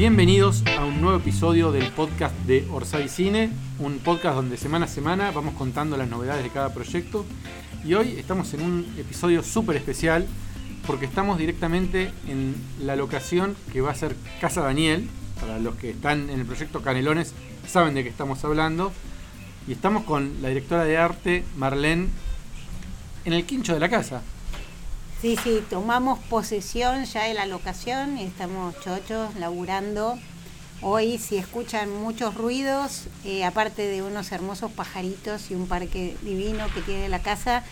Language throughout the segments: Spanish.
Bienvenidos a un nuevo episodio del podcast de Orsay Cine, un podcast donde semana a semana vamos contando las novedades de cada proyecto. Y hoy estamos en un episodio súper especial porque estamos directamente en la locación que va a ser Casa Daniel. Para los que están en el proyecto Canelones saben de qué estamos hablando. Y estamos con la directora de arte, Marlene, en el quincho de la casa. Sí, sí, tomamos posesión ya de la locación y estamos chochos, laburando. Hoy si escuchan muchos ruidos, eh, aparte de unos hermosos pajaritos y un parque divino que tiene la casa,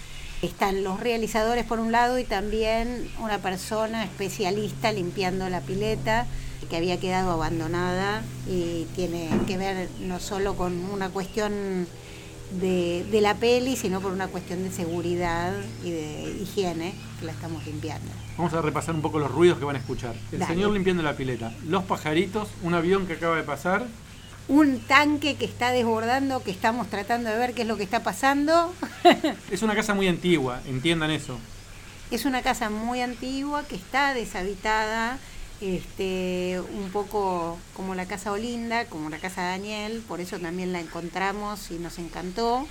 están los realizadores por un lado y también una persona especialista limpiando la pileta que había quedado abandonada y tiene que ver no solo con una cuestión de, de, la peli, sino por una cuestión de seguridad y de higiene que la estamos limpiando. Vamos a repasar un poco los ruidos que van a escuchar. El Dale. señor limpiando la pileta, los pajaritos, un avión que acaba de pasar. Un tanque que está desbordando, que estamos tratando de ver qué es lo que está pasando. Es una casa muy antigua, entiendan eso. es una casa muy antigua que está deshabitada, este, un poco como la casa Olinda, como la casa Daniel, por eso también la encontramos y nos encantó.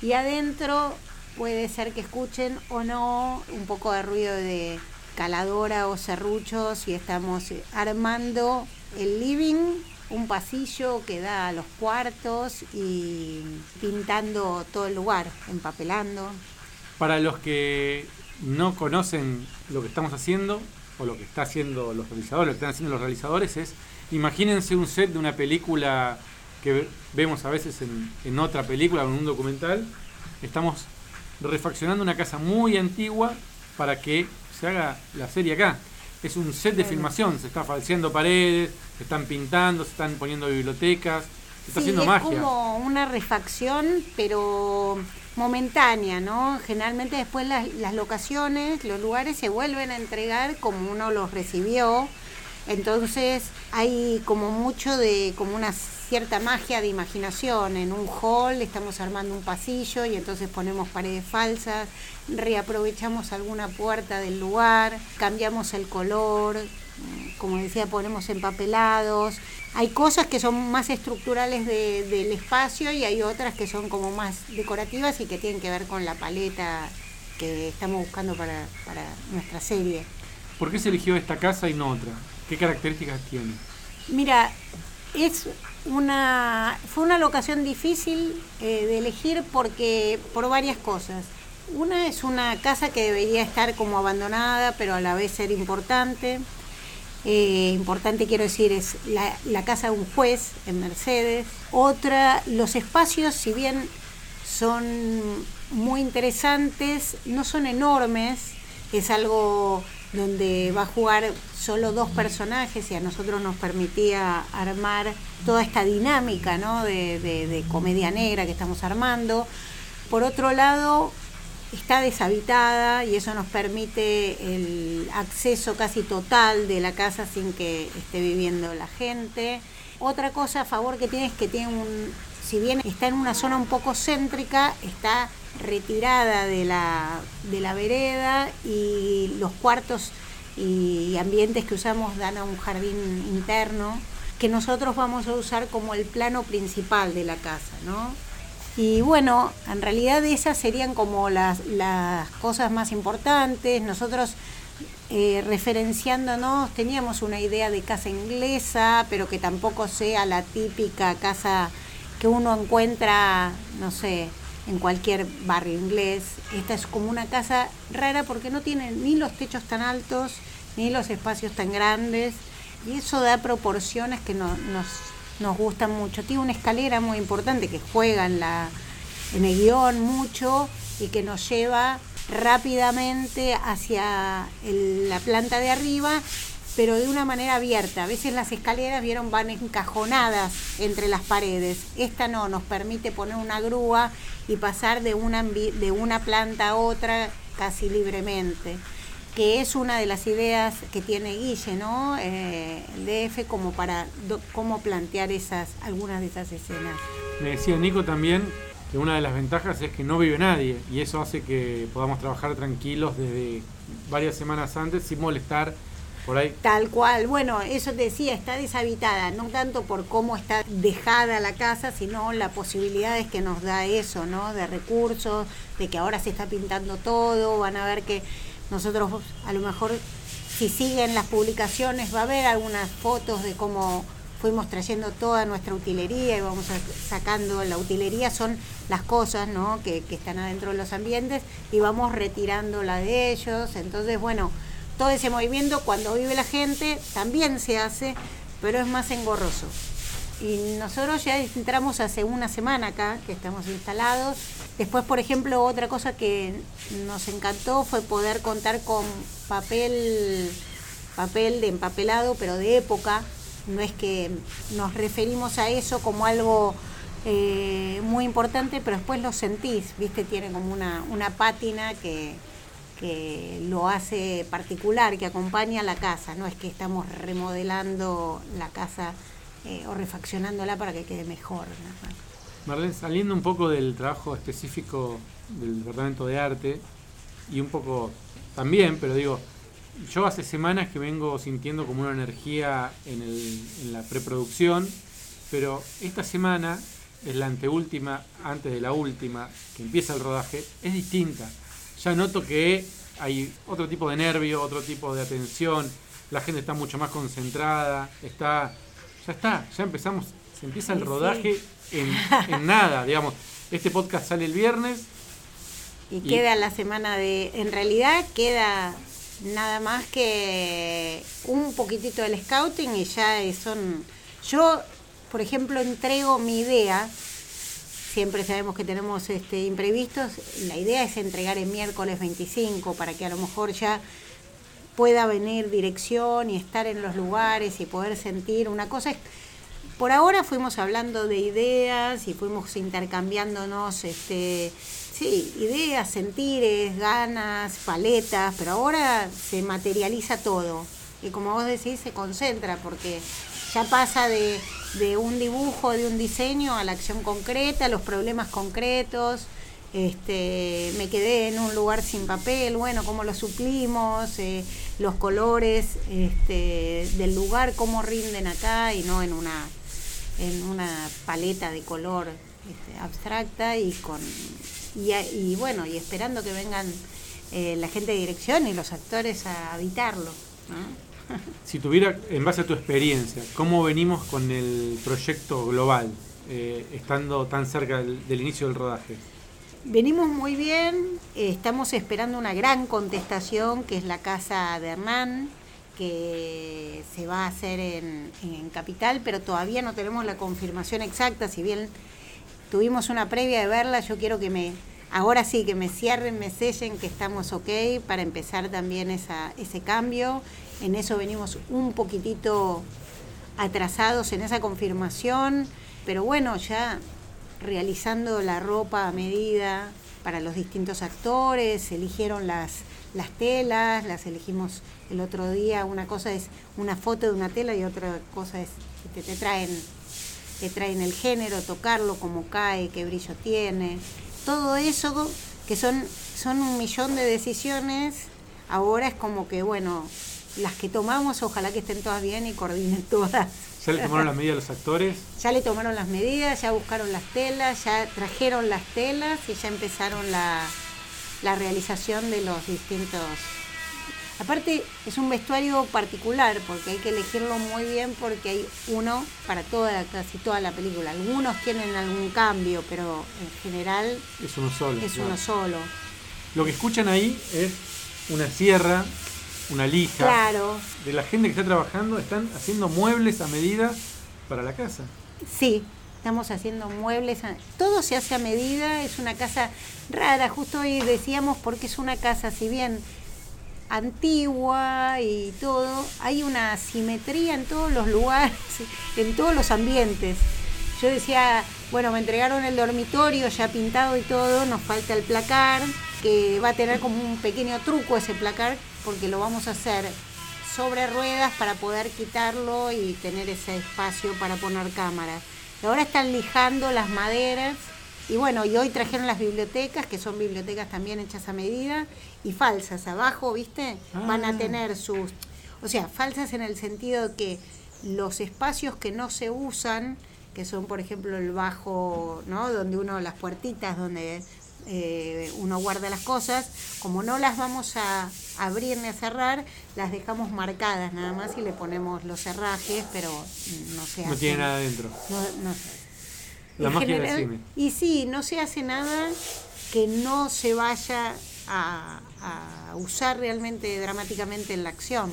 Y adentro puede ser que escuchen o no un poco de ruido de caladora o serruchos y estamos armando el living, un pasillo que da a los cuartos y pintando todo el lugar, empapelando. Para los que no conocen lo que estamos haciendo, o lo que está haciendo los realizadores, lo que están haciendo los realizadores es, imagínense un set de una película que vemos a veces en, en otra película o en un documental. Estamos refaccionando una casa muy antigua para que se haga la serie acá. Es un set de filmación, se está falseando paredes, se están pintando, se están poniendo bibliotecas, se está Sí, haciendo es magia. como una refacción, pero momentánea, ¿no? Generalmente después las, las locaciones, los lugares se vuelven a entregar como uno los recibió. Entonces hay como mucho de, como una cierta magia de imaginación. En un hall estamos armando un pasillo y entonces ponemos paredes falsas, reaprovechamos alguna puerta del lugar, cambiamos el color, como decía, ponemos empapelados. Hay cosas que son más estructurales de- del espacio y hay otras que son como más decorativas y que tienen que ver con la paleta que estamos buscando para, para nuestra serie. ¿Por qué se eligió esta casa y no otra? ¿Qué características tiene? Mira, es una fue una locación difícil eh, de elegir porque por varias cosas. Una es una casa que debería estar como abandonada, pero a la vez ser importante. Eh, importante quiero decir es la, casa de un juez en Mercedes. Otra, los espacios, si bien son muy interesantes, no son enormes, es algo donde va a jugar solo dos personajes y a nosotros nos permitía armar toda esta dinámica ¿no? de- de comedia negra que estamos armando. Por otro lado, está deshabitada y eso nos permite el acceso casi total de la casa sin que esté viviendo la gente. Otra cosa a favor que tiene es que tiene un, si bien está en una zona un poco céntrica, está retirada de la, de la vereda y los cuartos y ambientes que usamos dan a un jardín interno que nosotros vamos a usar como el plano principal de la casa, ¿no? Y bueno, en realidad esas serían como las, las cosas más importantes. Nosotros eh, referenciándonos teníamos una idea de casa inglesa, pero que tampoco sea la típica casa que uno encuentra, no sé, en cualquier barrio inglés. Esta es como una casa rara porque no tiene ni los techos tan altos, ni los espacios tan grandes, y eso da proporciones que no- nos, nos gustan mucho. Tiene una escalera muy importante que juega en, la, en el guion mucho y que nos lleva rápidamente hacia la planta de arriba, pero de una manera abierta. A veces las escaleras vieron van encajonadas entre las paredes. Esta no, nos permite poner una grúa y pasar de una, de una planta a otra casi libremente que es una de las ideas que tiene Guille, ¿no? Eh, el DF como para do- cómo plantear esas algunas de esas escenas. Me decía Nico también que una de las ventajas es que no vive nadie y eso hace que podamos trabajar tranquilos desde varias semanas antes sin molestar por ahí. Tal cual. Bueno, eso te decía, está deshabitada, no tanto por cómo está dejada la casa, sino las posibilidades que nos da eso, ¿no? De recursos, de que ahora se está pintando todo, van a ver que nosotros a lo mejor si siguen las publicaciones va a haber algunas fotos de cómo fuimos trayendo toda nuestra utilería y vamos sacando la utilería. Son las cosas ¿no? que, que están adentro de los ambientes y vamos retirando la de ellos. Entonces bueno todo ese movimiento cuando vive la gente también se hace pero es más engorroso y nosotros ya entramos hace una semana acá que estamos instalados Después, por ejemplo, otra cosa que nos encantó fue poder contar con papel, papel de empapelado, pero de época. No es que nos referimos a eso como algo eh, muy importante, pero después lo sentís, ¿viste? Tiene como una, una pátina que, que lo hace particular, que acompaña a la casa. No es que estamos remodelando la casa eh, o refaccionándola para que quede mejor. Marlene, saliendo un poco del trabajo específico del departamento de arte y un poco también, pero digo, yo hace semanas que vengo sintiendo como una energía en, la preproducción, pero esta semana es la anteúltima, antes de la última, que empieza el rodaje, es distinta. Ya noto que hay otro tipo de nervio, otro tipo de atención, la gente está mucho más concentrada, está, ya está, ya empezamos, se empieza el rodaje en, nada, digamos. Este podcast sale el viernes. Y, queda la semana de. En realidad queda nada más que un poquitito del scouting y ya son. Yo, por ejemplo, entrego mi idea. Siempre sabemos que tenemos este, imprevistos. La idea es entregar el miércoles 25 para que a lo mejor ya pueda venir dirección y estar en los lugares y poder sentir. Una cosa es por ahora fuimos hablando de ideas y fuimos intercambiándonos este, sí, ideas, sentires, ganas, paletas, pero ahora se materializa todo. Y como vos decís, se concentra porque ya pasa de, de un dibujo, de un diseño a la acción concreta, los problemas concretos. Este, me quedé en un lugar sin papel, bueno, cómo lo suplimos, eh, los colores este, del lugar, cómo rinden acá y no en una en una paleta de color este, abstracta y con y, bueno y esperando que vengan eh, la gente de dirección y los actores a habitarlo si tuviera en base a tu experiencia cómo venimos con el proyecto global eh, estando tan cerca del, del inicio del rodaje Venimos muy bien, estamos esperando una gran contestación que es la casa de Hernán, que se va a hacer en, Capital, pero todavía no tenemos la confirmación exacta, si bien tuvimos una previa de verla, yo quiero que me, ahora sí, que me cierren, me sellen, que estamos ok para empezar también esa, ese cambio. En eso venimos un poquitito atrasados en esa confirmación, pero bueno, ya realizando la ropa a medida para los distintos actores, eligieron las, las telas, las elegimos el otro día. Una cosa es una foto de una tela y otra cosa es que te traen, te traen el género, tocarlo, cómo cae, qué brillo tiene. Todo eso que son, son un millón de decisiones, ahora es como que, bueno, las que tomamos, ojalá que estén todas bien y coordinen todas. ¿Ya le tomaron las medidas a los actores? Ya le tomaron las medidas, ya buscaron las telas, ya trajeron las telas y ya empezaron la, la realización de los distintos Aparte es un vestuario particular porque hay que elegirlo muy bien porque hay uno para toda casi toda la película. Algunos tienen algún cambio, pero en general es uno solo. Es uno solo. Lo que escuchan ahí es una sierra, una lija. Claro. De la gente que está trabajando están haciendo muebles a medida para la casa. Sí, estamos haciendo muebles, todo se hace a medida, es una casa rara, justo hoy decíamos porque es una casa, si bien antigua y todo, hay una simetría en todos los lugares, en todos los ambientes. Yo decía, bueno, me entregaron el dormitorio ya pintado y todo, nos falta el placar, que va a tener como un pequeño truco ese placar, porque lo vamos a hacer sobre ruedas para poder quitarlo y tener ese espacio para poner cámaras. Ahora están lijando las maderas y bueno, y hoy trajeron las bibliotecas, que son bibliotecas también hechas a medida y falsas. Abajo, ¿viste? Van a ah. tener sus... O sea, falsas en el sentido de que los espacios que no se usan, que son por ejemplo el bajo, ¿no? Donde uno, las puertitas donde eh, uno guarda las cosas, como no las vamos a abrir ni a cerrar, las dejamos marcadas nada más y le ponemos los cerrajes, pero no se hace. No tiene nada adentro. No, no La en magia del general- cine. Y sí, no se hace nada que no se vaya a, a usar realmente dramáticamente en la acción.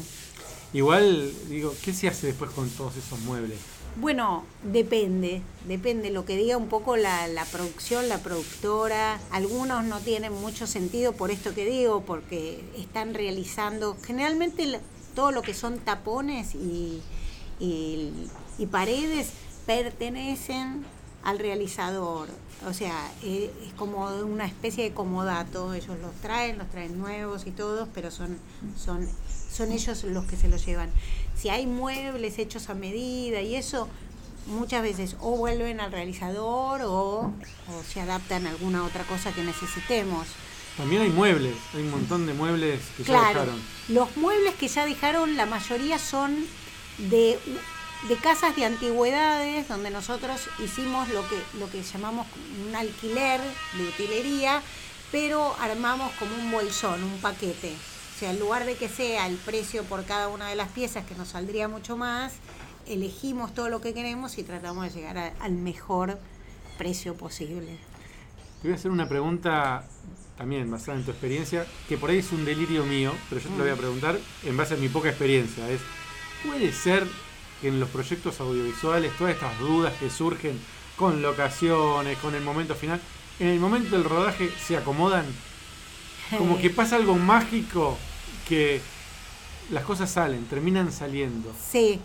Igual, digo, ¿qué se hace después con todos esos muebles? Bueno, depende, depende lo que diga un poco la, la producción, la productora. Algunos no tienen mucho sentido por esto que digo, porque están realizando, generalmente todo lo que son tapones y, y- paredes pertenecen al realizador. O sea, eh, es como una especie de comodato. Ellos los traen, los traen nuevos y todos, pero son, son, son ellos los que se los llevan. Si hay muebles hechos a medida y eso, muchas veces o vuelven al realizador o, o se adaptan a alguna otra cosa que necesitemos. También hay muebles, hay un montón de muebles que ya Claro, dejaron. los muebles que ya dejaron, la mayoría son de, de casas de antigüedades, donde nosotros hicimos lo que, lo que llamamos un alquiler de utilería, pero armamos como un bolsón, un paquete. O sea, en lugar de que sea el precio por cada una de las piezas, que nos saldría mucho más, elegimos todo lo que queremos y tratamos de llegar a- al mejor precio posible. Te voy a hacer una pregunta también basada en tu experiencia, que por ahí es un delirio mío, pero yo te lo voy a preguntar en base a mi poca experiencia. Es, ¿puede ser que en los proyectos audiovisuales todas estas dudas que surgen con locaciones, con el momento final, en el momento del rodaje se acomodan? Como que pasa algo mágico que las cosas salen, terminan saliendo. Sí,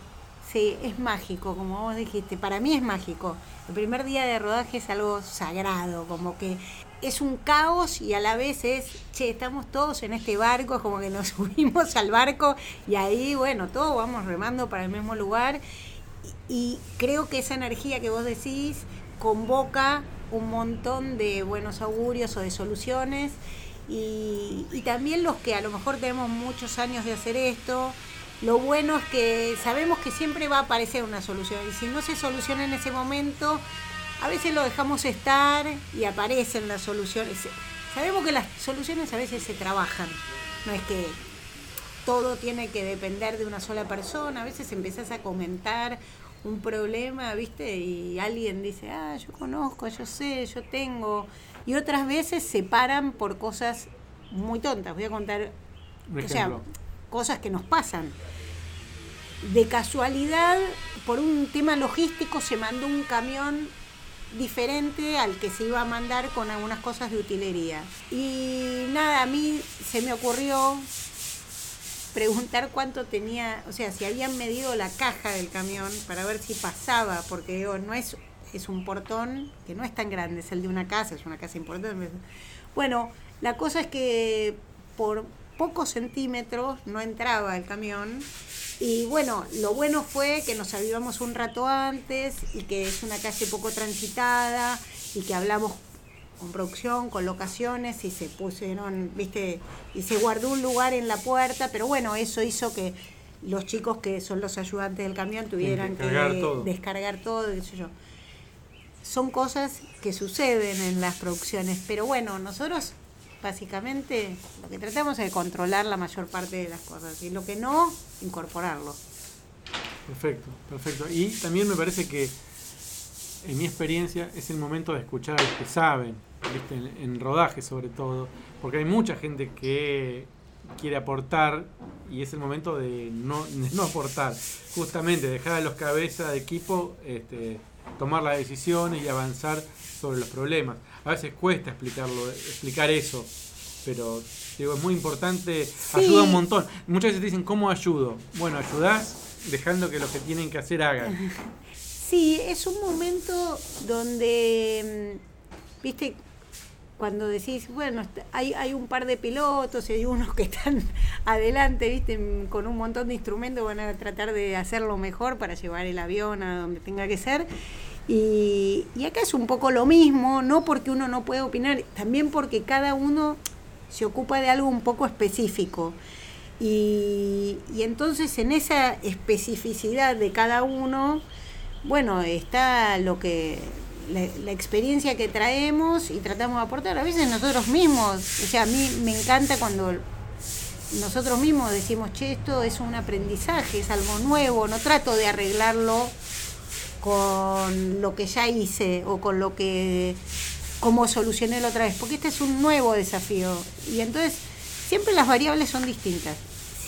sí, es mágico, como vos dijiste. Para mí es mágico. El primer día de rodaje es algo sagrado, como que es un caos y a la vez es, che, estamos todos en este barco, es como que nos subimos al barco y ahí, bueno, todos vamos remando para el mismo lugar. Y, creo que esa energía que vos decís convoca un montón de buenos augurios o de soluciones. Y, también los que a lo mejor tenemos muchos años de hacer esto, lo bueno es que sabemos que siempre va a aparecer una solución y si no se soluciona en ese momento, a veces lo dejamos estar y aparecen las soluciones. Sabemos que las soluciones a veces se trabajan, no es que todo tiene que depender de una sola persona, a veces empezás a comentar un problema, ¿viste? Y alguien dice, ah, yo conozco, yo sé, yo tengo. Y otras veces se paran por cosas muy tontas. Voy a contar, o sea, cosas que nos pasan. De casualidad, por un tema logístico, se mandó un camión diferente al que se iba a mandar con algunas cosas de utilería. Y nada, a mí se me ocurrió preguntar cuánto tenía, o sea, si habían medido la caja del camión para ver si pasaba, porque digo, no es, es un portón que no es tan grande, es el de una casa, es una casa importante. Bueno, la cosa es que por pocos centímetros no entraba el camión. Y bueno, lo bueno fue que nos avivamos un rato antes y que es una calle poco transitada y que hablamos con producción, con locaciones y se pusieron, viste, y se guardó un lugar en la puerta, pero bueno, eso hizo que los chicos que son los ayudantes del camión tuvieran que descargar todo. descargar todo, qué sé yo. Son cosas que suceden en las producciones, pero bueno, nosotros básicamente lo que tratamos es de controlar la mayor parte de las cosas y lo que no, incorporarlo. Perfecto, perfecto. Y también me parece que, en mi experiencia, es el momento de escuchar a los que saben, ¿viste? En, rodaje sobre todo, porque hay mucha gente que quiere aportar y es el momento de no, no aportar, justamente dejar a los cabezas de equipo este, tomar las decisiones y avanzar sobre los problemas. A veces cuesta explicarlo, explicar eso, pero digo, es muy importante, ayuda un montón. Muchas veces te dicen, ¿cómo ayudo? Bueno, ayudás dejando que los que tienen que hacer hagan. Sí, es un momento donde, mm, viste, cuando decís, bueno, est- hay, hay un par de pilotos y hay unos que están adelante, viste, con un montón de instrumentos, van a tratar de hacerlo mejor para llevar el avión a donde tenga que ser. Y, y acá es un poco lo mismo, no porque uno no puede opinar, también porque cada uno se ocupa de algo un poco específico. Y, y entonces en esa especificidad de cada uno, bueno, está lo que la, experiencia que traemos y tratamos de aportar. A veces nosotros mismos, o sea, a mí me encanta cuando nosotros mismos decimos, che, esto es un aprendizaje, es algo nuevo, no trato de arreglarlo con lo que ya hice o con lo que, como solucioné la otra vez, porque este es un nuevo desafío. Y entonces, siempre las variables son distintas,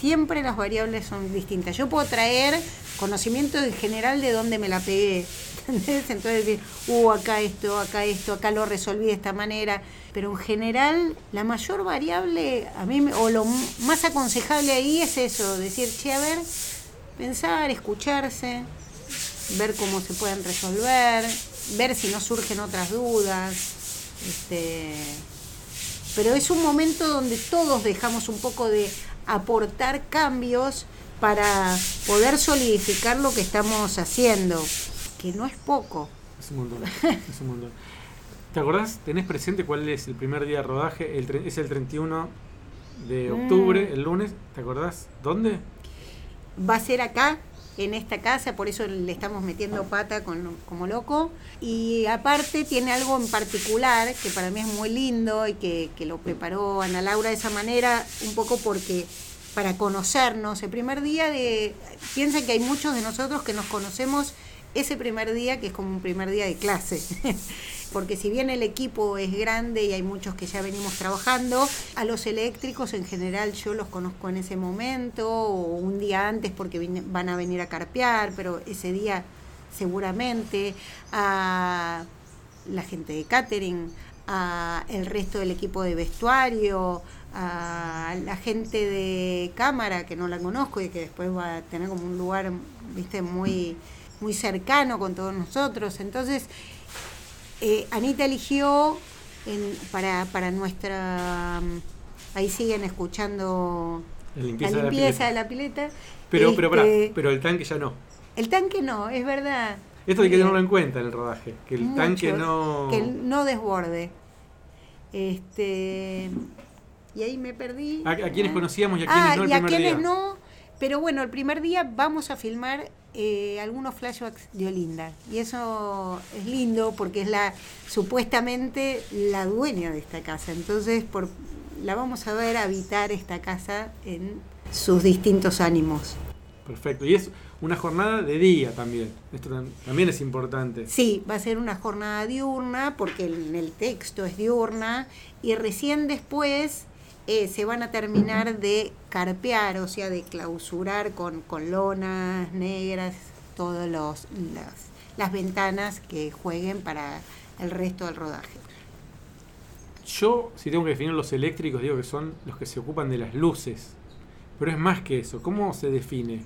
siempre las variables son distintas. Yo puedo traer conocimiento en general de dónde me la pegué, ¿entendés? Entonces uh, acá esto, acá esto, acá lo resolví de esta manera. Pero en general, la mayor variable, a mí, o lo más aconsejable ahí es eso, decir, che, a ver, pensar, escucharse, ver cómo se pueden resolver, ver si no surgen otras dudas. Este, pero es un momento donde todos dejamos un poco de aportar cambios para poder solidificar lo que estamos haciendo, que no es poco. Es un montón, es un montón. ¿Te acordás? ¿Tenés presente cuál es el primer día de rodaje? El, es el 31 de octubre, mm. el lunes. ¿Te acordás? ¿Dónde? Va a ser acá, en esta casa, por eso le estamos metiendo pata con, como loco. Y aparte tiene algo en particular que para mí es muy lindo y que, que lo preparó Ana Laura de esa manera, un poco porque para conocernos. El primer día de... Piensen que hay muchos de nosotros que nos conocemos ese primer día, que es como un primer día de clase. Porque si bien el equipo es grande y hay muchos que ya venimos trabajando, a los eléctricos en general yo los conozco en ese momento o un día antes porque van a venir a carpear, pero ese día seguramente a la gente de catering, a el resto del equipo de vestuario, a la gente de cámara que no la conozco y que después va a tener como un lugar viste muy muy cercano con todos nosotros. Entonces eh, Anita eligió para, para nuestra ahí siguen escuchando la limpieza, de, la pileta. pero pero este, pero el tanque ya no. el tanque no es verdad. Esto hay que tenerlo en cuenta en el rodaje que el tanque no que no desborde. Este y ahí me perdí. A, quienes conocíamos y a quienes ah, no el y a quienes no, pero bueno, el primer día vamos a filmar eh, algunos flashbacks de Olinda. Y eso es lindo porque es la supuestamente la dueña de esta casa. Entonces por, la vamos a ver habitar esta casa en sus distintos ánimos. Perfecto. Y es una jornada de día también. Esto también es importante. Sí, va a ser una jornada diurna porque en el texto es diurna y recién después eh, se van a terminar de carpear, o sea, de clausurar con, con lonas negras, todas las, las ventanas que jueguen para el resto del rodaje. Yo, si tengo que definir los eléctricos, digo que son los que se ocupan de las luces. Pero es más que eso. ¿Cómo se define?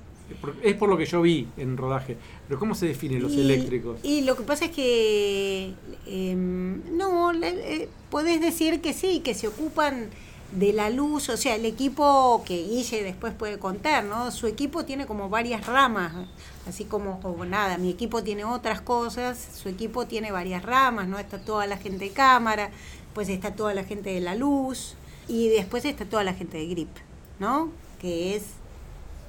Es por lo que yo vi en rodaje. Pero ¿cómo se definen los eléctricos? Y lo que pasa es que... Em, no, eh, podés decir que sí, que se ocupan de la luz, o sea, el equipo que Guille después puede contar, ¿no? Su equipo tiene como varias ramas, así como, como nada, mi equipo tiene otras cosas, su equipo tiene varias ramas, ¿no? Está toda la gente de cámara, pues está toda la gente de la luz y después está toda la gente de grip, ¿no? Que es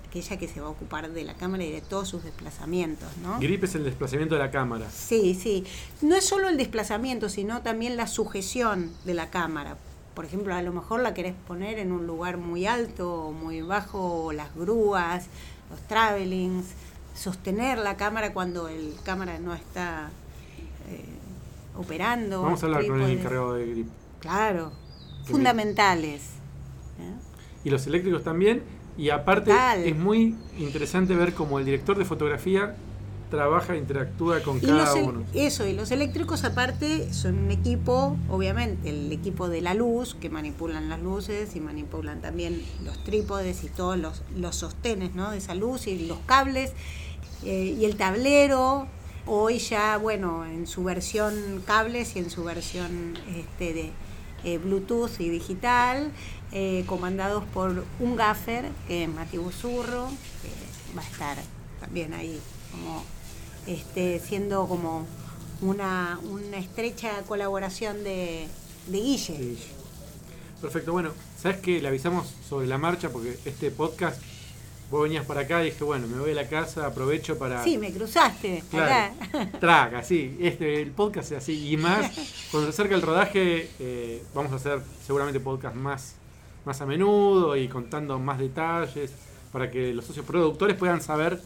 aquella que se va a ocupar de la cámara y de todos sus desplazamientos, ¿no? Grip es el desplazamiento de la cámara. Sí, sí. No es solo el desplazamiento, sino también la sujeción de la cámara por ejemplo, a lo mejor la querés poner en un lugar muy alto o muy bajo, las grúas, los travelings, sostener la cámara cuando el cámara no está eh, operando. Vamos a hablar con el encargado de grip. Claro, fundamentales. ¿eh? Y los eléctricos también. Y aparte es muy interesante ver cómo el director de fotografía trabaja, interactúa con cada uno. Eso, y los eléctricos aparte son un equipo, obviamente, el equipo de la luz, que manipulan las luces y manipulan también los trípodes y todos los, los sostenes ¿no? de esa luz y los cables eh, y el tablero. Hoy ya, bueno, en su versión cables y en su versión este, de eh, Bluetooth y digital, eh, comandados por un gaffer, que es Mati Busurro, que va a estar también ahí como este, siendo como una, una estrecha colaboración de, de Guille. Perfecto, bueno, ¿sabes qué? Le avisamos sobre la marcha porque este podcast, vos venías para acá y dije, bueno, me voy a la casa, aprovecho para... Sí, me cruzaste. Claro, traga, sí, este, el podcast es así. Y más, cuando se acerca el rodaje, eh, vamos a hacer seguramente podcast más, más a menudo y contando más detalles para que los socios productores puedan saber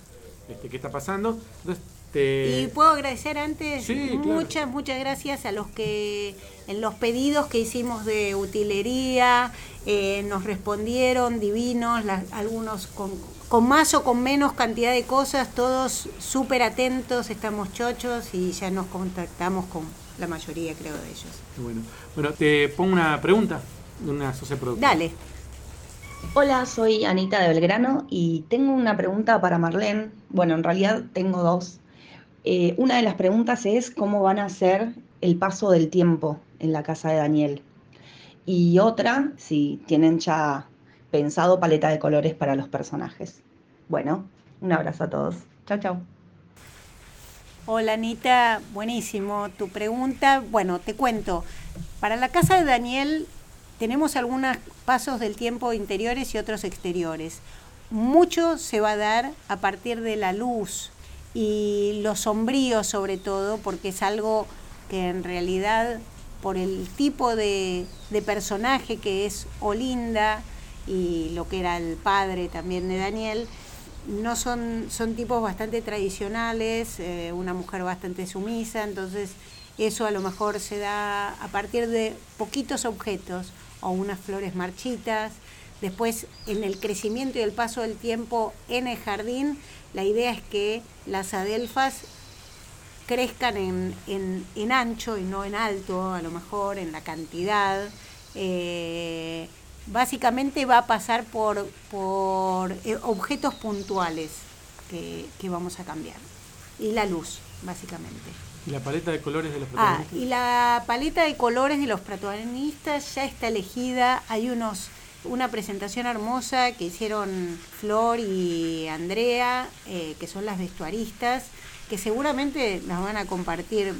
este, qué está pasando. Entonces, y puedo agradecer antes muchas, muchas gracias a los que en los pedidos que hicimos de utilería eh, nos respondieron divinos, algunos con, con, más o con menos cantidad de cosas, todos súper atentos, estamos chochos y ya nos contactamos con la mayoría, creo, de ellos. Bueno, bueno te pongo una pregunta de una socia productora. Dale. Hola, soy Anita de Belgrano y tengo una pregunta para Marlene. Bueno, en realidad tengo dos. Eh, una de las preguntas es cómo van a ser el paso del tiempo en la casa de Daniel. Y otra, si tienen ya pensado paleta de colores para los personajes. Bueno, un abrazo a todos. Chao, chao. Hola Anita, buenísimo tu pregunta. Bueno, te cuento. Para la casa de Daniel tenemos algunos pasos del tiempo interiores y otros exteriores. Mucho se va a dar a partir de la luz, y lo sombrío sobre todo, porque es algo que en realidad por el tipo de, personaje que es Olinda y lo que era el padre también de Daniel, no son, son tipos bastante tradicionales, eh, una mujer bastante sumisa, entonces eso a lo mejor se da a partir de poquitos objetos o unas flores marchitas. Después, en el crecimiento y el paso del tiempo en el jardín, la idea es que las adelfas crezcan en, ancho y no en alto, a lo mejor en la cantidad. Eh, básicamente va a pasar por, por eh, objetos puntuales que, vamos a cambiar. Y la luz, básicamente. ¿Y la paleta de colores de los ah, protagonistas? Ah, y la paleta de colores de los protagonistas ya está elegida. Hay unos una presentación hermosa que hicieron Flor y Andrea, eh, que son las vestuaristas, que seguramente las van a compartir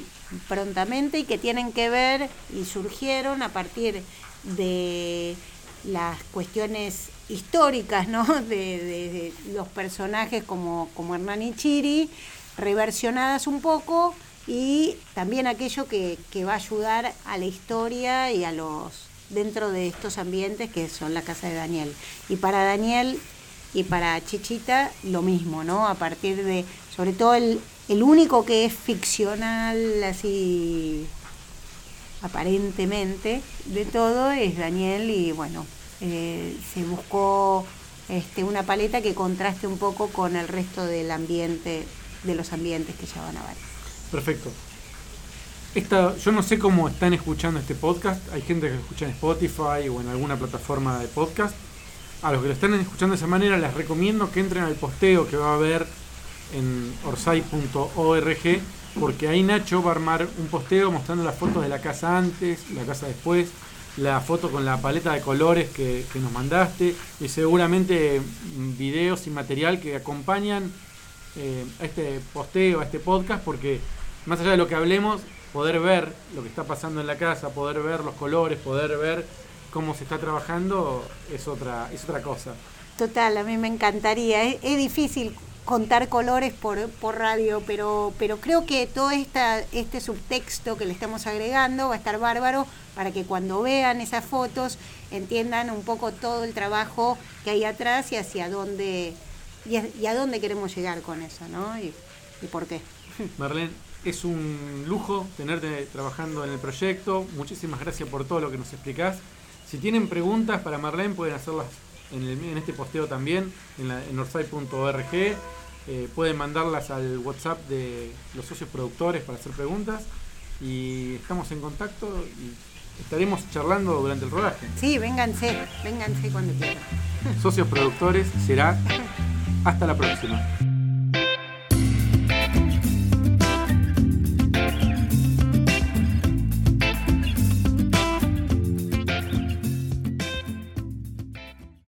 prontamente y que tienen que ver y surgieron a partir de las cuestiones históricas ¿no? de, los personajes como, como Hernán y Chiri, reversionadas un poco y también aquello que, que va a ayudar a la historia y a los dentro de estos ambientes que son la casa de Daniel. Y para Daniel y para Chichita lo mismo, ¿no? A partir de, sobre todo el, el único que es ficcional así aparentemente de todo es Daniel y bueno, eh, se buscó este, una paleta que contraste un poco con el resto del ambiente, de los ambientes que ya van a ver. Perfecto yo no sé cómo están escuchando este podcast. Hay gente que escucha en Spotify o en alguna plataforma de podcast. A los que lo están escuchando de esa manera, les recomiendo que entren al posteo que va a haber en orsay.org, porque ahí Nacho va a armar un posteo mostrando las fotos de la casa antes, la casa después, la foto con la paleta de colores que, nos mandaste y seguramente videos y material que acompañan eh, a este posteo, a este podcast, porque más allá de lo que hablemos, poder ver lo que está pasando en la casa, poder ver los colores, poder ver cómo se está trabajando, es otra, es otra cosa. Total, a mí me encantaría. Es, difícil contar colores por, radio, pero, pero creo que todo esta, este subtexto que le estamos agregando va a estar bárbaro para que cuando vean esas fotos entiendan un poco todo el trabajo que hay atrás y hacia dónde y a, dónde queremos llegar con eso, ¿no? Y, y por qué. Marlene, es un lujo tenerte trabajando en el proyecto. Muchísimas gracias por todo lo que nos explicás. Si tienen preguntas para Marlene, pueden hacerlas en, este posteo también, en, la, en orsay.org. Eh, pueden mandarlas al WhatsApp de los socios productores para hacer preguntas. Y estamos en contacto y estaremos charlando durante el rodaje. Sí, vénganse, vénganse cuando quieran. Socios productores será hasta la próxima.